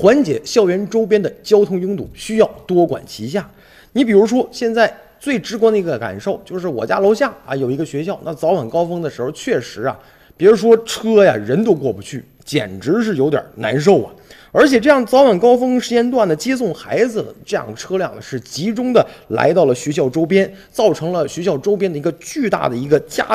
缓解校园周边的交通拥堵需要多管齐下。你比如说，现在最直观的一个感受就是我家楼下啊有一个学校，那早晚高峰的时候确实啊，别说车呀，人都过不去，简直是有点难受啊。而且这样早晚高峰时间段的接送孩子的这样车辆呢，是集中的来到了学校周边，造成了学校周边的一个巨大的一个加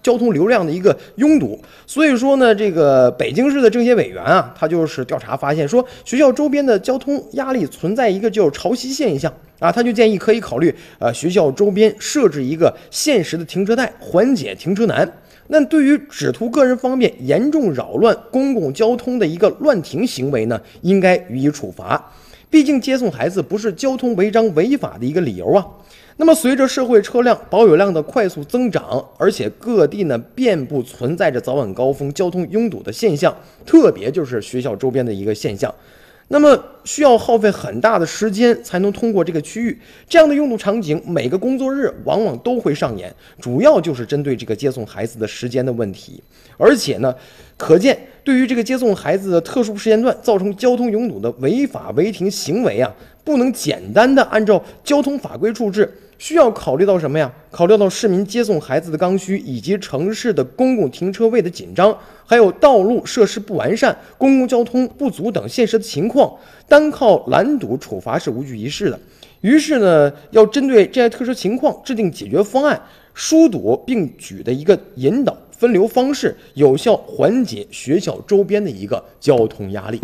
交通流量的一个拥堵。所以说呢，这个北京市的政协委员啊，他就是调查发现说，学校周边的交通压力存在一个叫潮汐现象啊，他就建议可以考虑呃学校周边设置一个限时的停车带，缓解停车难。那对于只图个人方便、严重扰乱公共交通的一个乱停行为呢，应该予以处罚。毕竟接送孩子不是交通违章违法的一个理由啊。那么随着社会车辆保有量的快速增长，而且各地呢遍布存在着早晚高峰交通拥堵的现象，特别就是学校周边的一个现象。那么需要耗费很大的时间才能通过这个区域，这样的拥堵场景每个工作日往往都会上演，主要就是针对这个接送孩子的时间的问题。而且呢，可见对于这个接送孩子的特殊时间段造成交通拥堵的违法违停行为啊，不能简单的按照交通法规处置。需要考虑到什么呀？考虑到市民接送孩子的刚需，以及城市的公共停车位的紧张，还有道路设施不完善、公共交通不足等现实的情况，单靠拦堵处罚是无济于事的。于是呢，要针对这些特殊情况制定解决方案，疏堵并举的一个引导分流方式，有效缓解学校周边的一个交通压力。